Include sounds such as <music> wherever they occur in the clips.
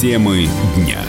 Темы дня.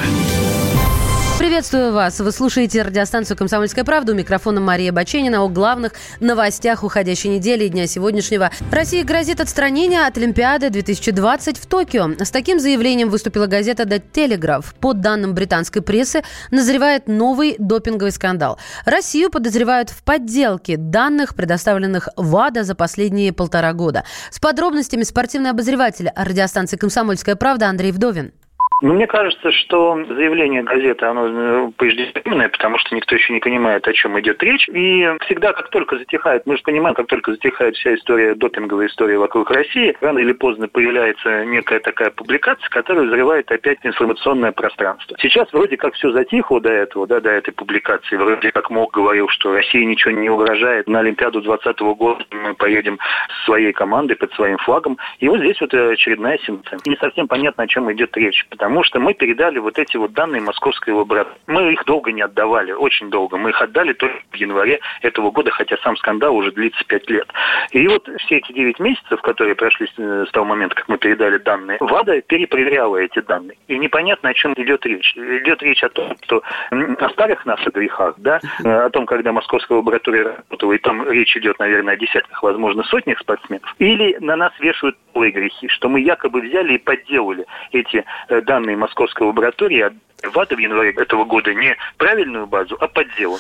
Приветствую вас. Вы слушаете радиостанцию «Комсомольская правда». У микрофона Мария Баченина о главных новостях уходящей недели и дня сегодняшнего. России грозит отстранение от Олимпиады 2020 в Токио. С таким заявлением выступила газета «The Telegraph». По данным британской прессы, назревает новый допинговый скандал. Россию подозревают в подделке данных, предоставленных ВАДА за последние полтора года. С подробностями спортивный обозреватель радиостанции «Комсомольская правда» Андрей Вдовин. Ну, мне кажется, что заявление газеты, оно э, преждевременное, потому что никто еще не понимает, о чем идет речь. И всегда, как только затихает, мы же понимаем, как только затихает вся история, допинговая история вокруг России, рано или поздно появляется некая такая публикация, которая взрывает опять информационное пространство. Сейчас вроде как все затихло до этого, да, до этой публикации. Вроде как МОК говорил, что России ничего не угрожает. На Олимпиаду 2020 года мы поедем с своей командой под своим флагом. И вот здесь вот очередная сенсация. Не совсем понятно, о чем идет речь, потому потому что мы передали вот эти вот данные московской лаборатории. Мы их долго не отдавали, очень долго. Мы их отдали только в январе этого года, хотя сам скандал уже длится пять лет. И вот все эти девять месяцев, которые прошли с того момента, как мы передали данные, ВАДА перепроверяла эти данные. И непонятно, о чем идет речь. Идет речь о том, что о старых наших грехах, да, о том, когда московская лаборатория работала, и там речь идет, наверное, о десятках, возможно, сотнях спортсменов, или на нас вешают грехи, что мы якобы взяли и подделали эти э, данные данные московской лаборатории ВАДА в январе этого года не правильную базу, а подделанную.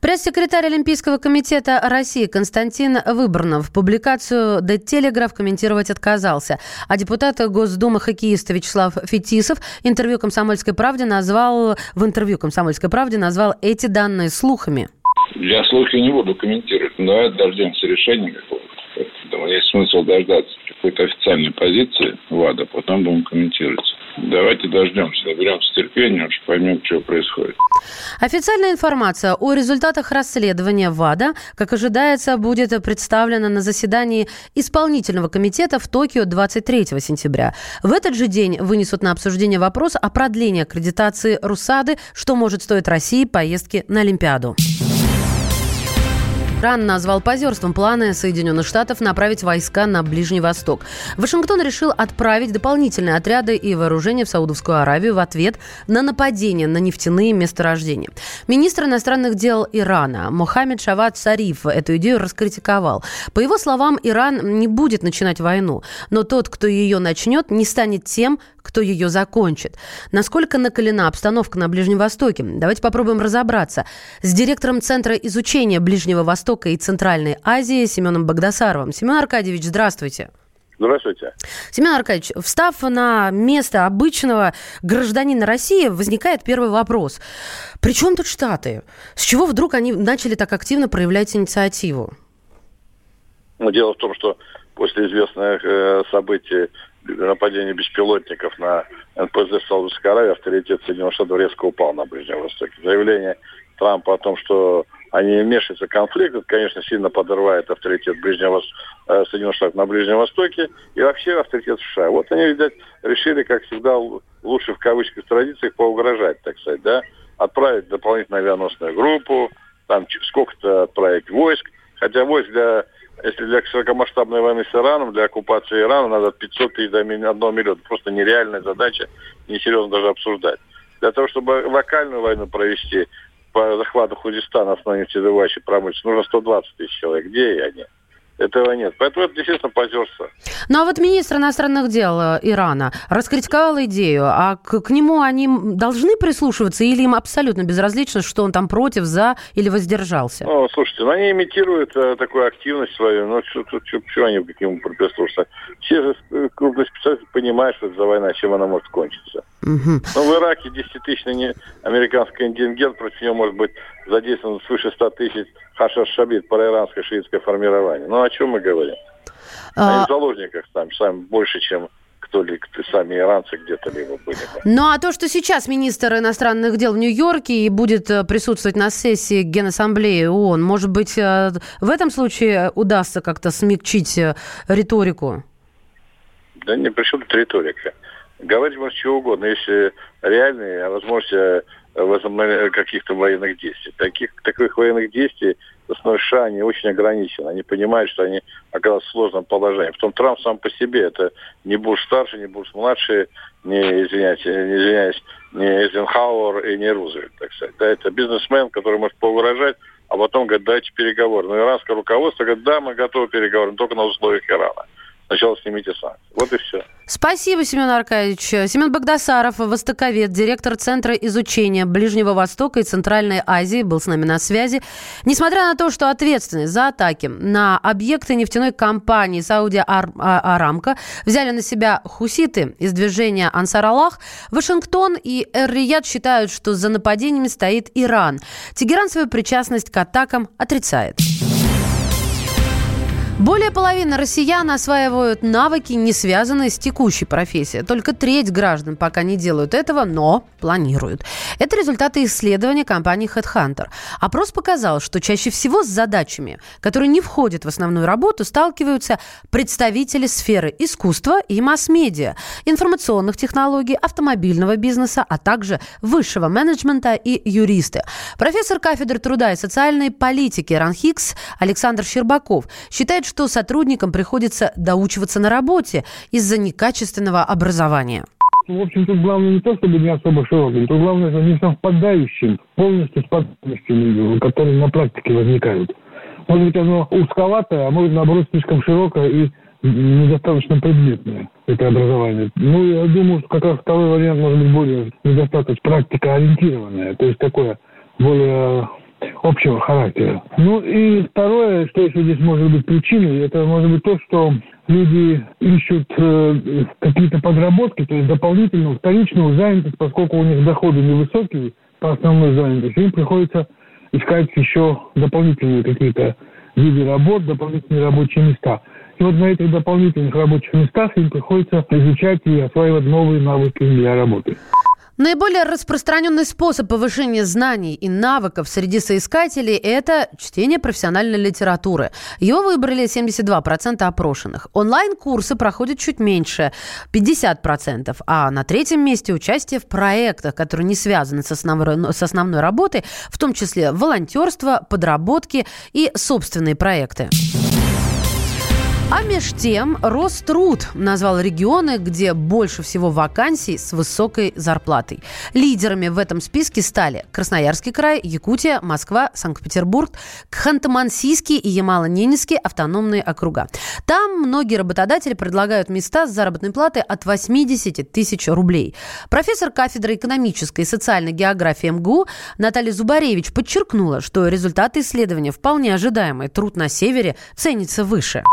Пресс-секретарь Олимпийского комитета России Константин Выборнов публикацию «The Telegraph» комментировать отказался. А депутат Госдумы хоккеиста Вячеслав Фетисов интервью «Комсомольской правде» назвал, в интервью «Комсомольской правде» назвал эти данные слухами. Я слухи не буду комментировать. Но давайте дождемся решения какого-то. Есть смысл дождаться какой-то официальной позиции ВАДА, потом будем комментировать. Давайте дождемся, наберемся терпения, уж поймем, что происходит. Официальная информация о результатах расследования ВАДА, как ожидается, будет представлена на заседании исполнительного комитета в Токио 23 сентября. В этот же день вынесут на обсуждение вопрос о продлении аккредитации Русады, что может стоить России поездки на Олимпиаду. Иран назвал позерством планы Соединенных Штатов направить войска на Ближний Восток. Вашингтон решил отправить дополнительные отряды и вооружения в Саудовскую Аравию в ответ на нападение на нефтяные месторождения. Министр иностранных дел Ирана Мохаммед Шават Сариф эту идею раскритиковал. По его словам, Иран не будет начинать войну, но тот, кто ее начнет, не станет тем, кто ее закончит. Насколько накалена обстановка на Ближнем Востоке? Давайте попробуем разобраться. С директором Центра изучения Ближнего Востока и Центральной Азии Семеном Богдасаровым. Семен Аркадьевич, здравствуйте. Здравствуйте. Семен Аркадьевич, встав на место обычного гражданина России, возникает первый вопрос. При чем тут Штаты? С чего вдруг они начали так активно проявлять инициативу? Ну, дело в том, что после известных э, событий нападения беспилотников на НПЗ Саудовской Аравии авторитет Соединенных Штатов резко упал на Ближнем Востоке. Заявление Трампа о том, что они не вмешиваются в конфликт, это, конечно, сильно подрывает авторитет Ближнего, э, Соединенных Штатов на Ближнем Востоке и вообще авторитет США. Вот они, видать, решили, как всегда, лучше в кавычках традициях поугрожать, так сказать, да, отправить дополнительную авианосную группу, там сколько-то отправить войск, хотя войск для если для широкомасштабной войны с Ираном, для оккупации Ирана надо от 500 тысяч до 1 миллиона. Просто нереальная задача, несерьезно даже обсуждать. Для того, чтобы локальную войну провести по захвату Хузистана, основной нефтедобывающей промышленности, нужно 120 тысяч человек. Где они? Этого нет. Поэтому это, естественно, позерство. Ну а вот министр иностранных дел э, Ирана раскритиковал идею, а к, к нему они должны прислушиваться или им абсолютно безразлично, что он там против, за или воздержался? Ну, слушайте, ну, они имитируют э, такую активность свою, ну что, что, что, что они к нему прислушаться? Все же э, крупные специалисты понимают, что это за война, чем она может кончиться. Угу. Ну, в Ираке 10-тысячный американский контингент, против него может быть задействован свыше 100 тысяч Хашаш Шабит, проиранское шиитское формирование. Ну, о чем мы говорим? А... Они в заложниках там, сами больше, чем кто ли сами иранцы где-то либо были. Ну а то, что сейчас министр иностранных дел в Нью-Йорке и будет э, присутствовать на сессии Генассамблеи ООН, может быть, э, в этом случае удастся как-то смягчить э, риторику? Да не, при чем тут риторика? Говорить можно чего угодно, если реальные возможности каких-то военных действий. Таких, таких военных действий США, они очень ограничены. Они понимают, что они оказываются в сложном положении. Потом Трамп сам по себе, это не Буш старший, не Буш младший, не, извиняйте, не извиняюсь, не Эйзенхауэр и не Рузвельт, так сказать. Да, это бизнесмен, который может повыражать, а потом говорит, дайте переговоры. Но иранское руководство говорит, да, мы готовы переговоры, но только на условиях Ирана сначала снимите санкции. Вот и все. Спасибо, Семен Аркадьевич. Семен Богдасаров, востоковед, директор Центра изучения Ближнего Востока и Центральной Азии, был с нами на связи. Несмотря на то, что ответственность за атаки на объекты нефтяной компании Сауди Арамка взяли на себя хуситы из движения Ансар Аллах, Вашингтон и Эр-Рияд считают, что за нападениями стоит Иран. Тегеран свою причастность к атакам отрицает. Более половины россиян осваивают навыки, не связанные с текущей профессией. Только треть граждан пока не делают этого, но планируют. Это результаты исследования компании HeadHunter. Опрос показал, что чаще всего с задачами, которые не входят в основную работу, сталкиваются представители сферы искусства и масс-медиа, информационных технологий, автомобильного бизнеса, а также высшего менеджмента и юристы. Профессор кафедры труда и социальной политики РАНХИКС Александр Щербаков считает, что сотрудникам приходится доучиваться на работе из-за некачественного образования. В общем, тут главное не то, чтобы не особо широким, тут главное, что не совпадающим полностью способностями, которые на практике возникают. Может быть, оно узковатое, а может, наоборот, слишком широкое и недостаточно предметное, это образование. Ну, я думаю, что как раз второй вариант может быть более недостаточно практикоориентированное, то есть такое более общего характера. Ну и второе, что еще здесь может быть причиной, это может быть то, что люди ищут э, какие-то подработки, то есть дополнительную, вторичную занятость, поскольку у них доходы невысокие по основной занятости, им приходится искать еще дополнительные какие-то виды работ, дополнительные рабочие места. И вот на этих дополнительных рабочих местах им приходится изучать и осваивать новые навыки для работы. Наиболее распространенный способ повышения знаний и навыков среди соискателей – это чтение профессиональной литературы. Его выбрали 72% опрошенных. Онлайн-курсы проходят чуть меньше – 50%. А на третьем месте участие в проектах, которые не связаны с основной, с основной работой, в том числе волонтерство, подработки и собственные проекты. А меж тем Роструд назвал регионы, где больше всего вакансий с высокой зарплатой. Лидерами в этом списке стали Красноярский край, Якутия, Москва, Санкт-Петербург, Ханты-Мансийский и Ямало-Ненецкий автономные округа. Там многие работодатели предлагают места с заработной платой от 80 тысяч рублей. Профессор кафедры экономической и социальной географии МГУ Наталья Зубаревич подчеркнула, что результаты исследования вполне ожидаемые. Труд на севере ценится выше.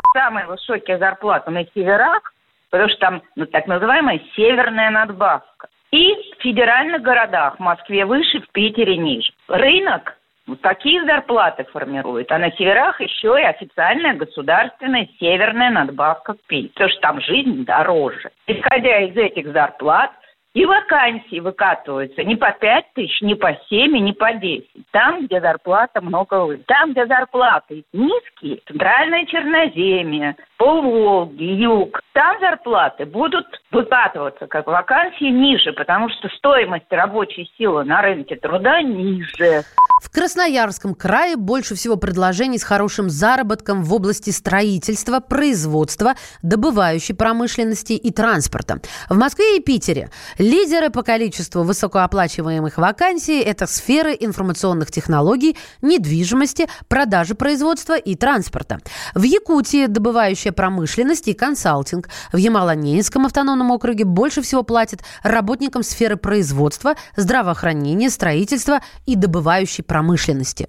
Самые высокие зарплаты на северах, потому что там ну, так называемая северная надбавка. И в федеральных городах, в Москве выше, в Питере ниже. Рынок вот такие зарплаты формирует, а на северах еще и официальная государственная северная надбавка к пенсии, потому что там жизнь дороже. Исходя из этих зарплат, и вакансии выкатываются не по 5 тысяч, не по 7, не по 10. Там, где зарплата много выше. Там, где зарплаты низкие, центральная Черноземье, полволги, юг, там зарплаты будут выкатываться как вакансии ниже, потому что стоимость рабочей силы на рынке труда ниже. В Красноярском крае больше всего предложений с хорошим заработком в области строительства, производства, добывающей промышленности и транспорта. В Москве и Питере лидеры по количеству высокооплачиваемых вакансий – это сферы информационных технологий, недвижимости, продажи производства и транспорта. В Якутии добывающая промышленность и консалтинг. В Ямало-Ненецком автономном округе больше всего платят работникам сферы производства, здравоохранения, строительства и добывающей промышленности.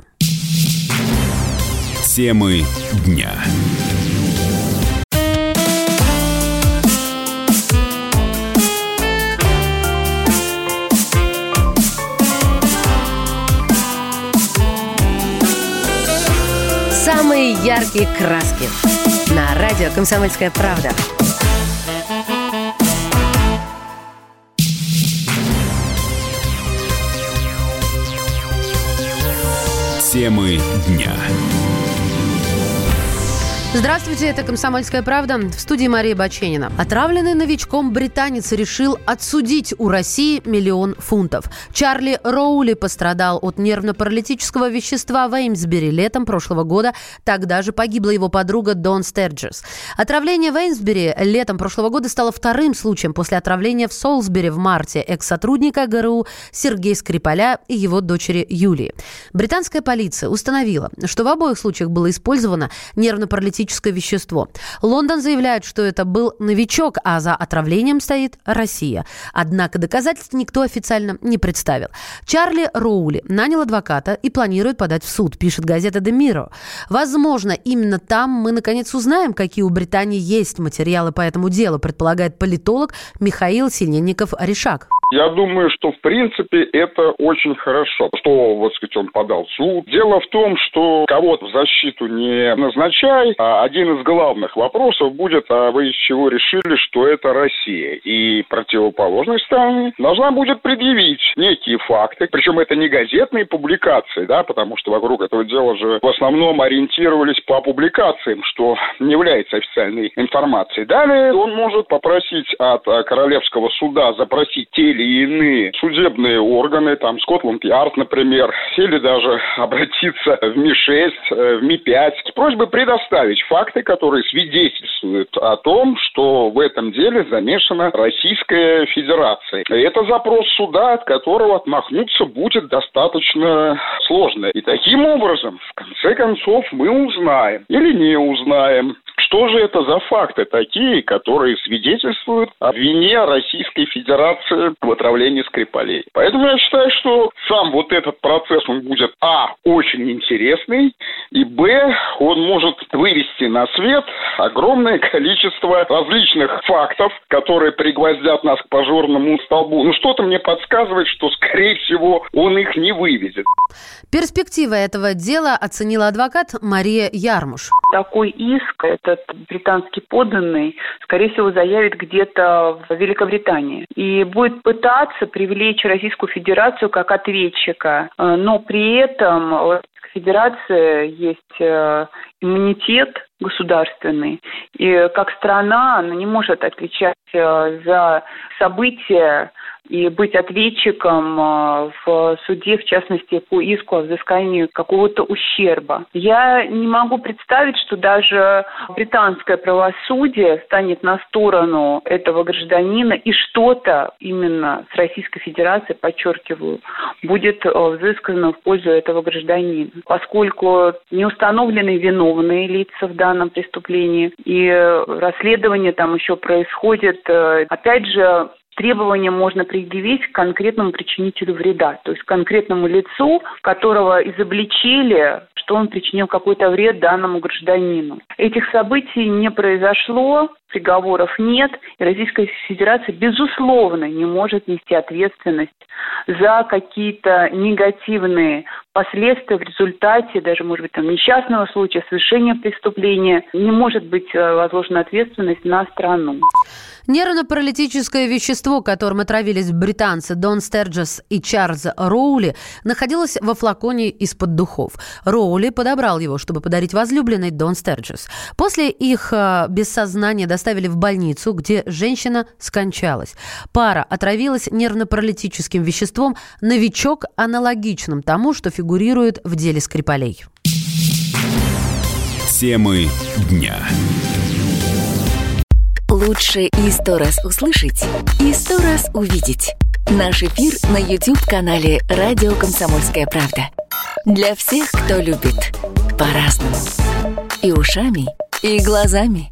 Темы дня. Яркие краски. На радио «Комсомольская правда». Темы дня. Здравствуйте, это «Комсомольская правда». В студии Мария Баченина. Отравленный новичком британец решил отсудить у России миллион фунтов. Чарли Роули пострадал от нервно-паралитического вещества в Эймсбери летом прошлого года. Тогда же погибла его подруга Дон Стерджес. Отравление в Эймсбери летом прошлого года стало вторым случаем после отравления в Солсбери в марте экс-сотрудника ГРУ Сергея Скрипаля и его дочери Юлии. Британская полиция установила, что в обоих случаях было использовано нервно-паралитическое наркотическое вещество. Лондон заявляет, что это был новичок, а за отравлением стоит Россия. Однако доказательств никто официально не представил. Чарли Роули нанял адвоката и планирует подать в суд, пишет газета «The Mirror». Возможно, именно там мы наконец узнаем, какие у Британии есть материалы по этому делу, предполагает политолог Михаил Синельников-Решак. Я думаю, что в принципе это очень хорошо, что, вот сказать, он подал в суд. Дело в том, что кого-то в защиту не назначай, а один из главных вопросов будет, а вы из чего решили, что это Россия? И противоположной стороне должна будет предъявить некие факты, причем это не газетные публикации, да, потому что вокруг этого дела же в основном ориентировались по публикациям, что не является официальной информацией. Далее он может попросить от Королевского суда запросить те или иные судебные органы, там Скотланд-Ярд, например, или даже <laughs> обратиться в МИ-6, э, в МИ-5 с просьбой предоставить факты, которые свидетельствуют о том, что в этом деле замешана Российская Федерация. Это запрос суда, от которого отмахнуться будет достаточно сложно. И таким образом, в конце концов, мы узнаем или не узнаем, что же это за факты такие, которые свидетельствуют о вине Российской Федерации в отравлении Скрипалей? Поэтому я считаю, что сам вот этот процесс, он будет, а, очень интересный, и, б, он может вывести на свет огромное количество различных фактов, которые пригвоздят нас к пожорному столбу. Ну, что-то мне подсказывает, что, скорее всего, он их не выведет. Перспективы этого дела оценила адвокат Мария Ярмуш. Такой иск, этот британский подданный, скорее всего, заявит где-то в Великобритании. И будет пытаться привлечь Российскую Федерацию как ответчика, э, но при этом у Федерации есть э, иммунитет государственный, и как страна она не может отвечать э, за события и быть ответчиком а, в суде, в частности, по иску о взыскании какого-то ущерба. Я не могу представить, что даже британское правосудие станет на сторону этого гражданина и что-то именно с Российской Федерацией, подчеркиваю, будет а, взыскано в пользу этого гражданина. Поскольку не установлены виновные лица в данном преступлении, и расследование там еще происходит, опять же, требования можно предъявить к конкретному причинителю вреда, то есть конкретному лицу, которого изобличили, что он причинил какой-то вред данному гражданину. Этих событий не произошло, приговоров нет, и Российская Федерация, безусловно, не может нести ответственность за какие-то негативные последствия в результате, даже, может быть, там, несчастного случая, совершения преступления. Не может быть э, возложена ответственность на страну. Нервно-паралитическое вещество, которым отравились британцы Дон Стерджес и Чарльз Роули, находилось во флаконе из-под духов. Роули подобрал его, чтобы подарить возлюбленной Дон Стерджес. После их э, без сознания доставили в больницу, где женщина скончалась. Пара отравилась нервно-паралитическим веществом «Новичок» аналогичным тому, что фигурирует в деле Скрипалей. Темы дня. Лучше и сто раз услышать, и сто раз увидеть. Наш эфир на YouTube-канале «Радио Комсомольская правда». Для всех, кто любит по-разному. И ушами, и глазами.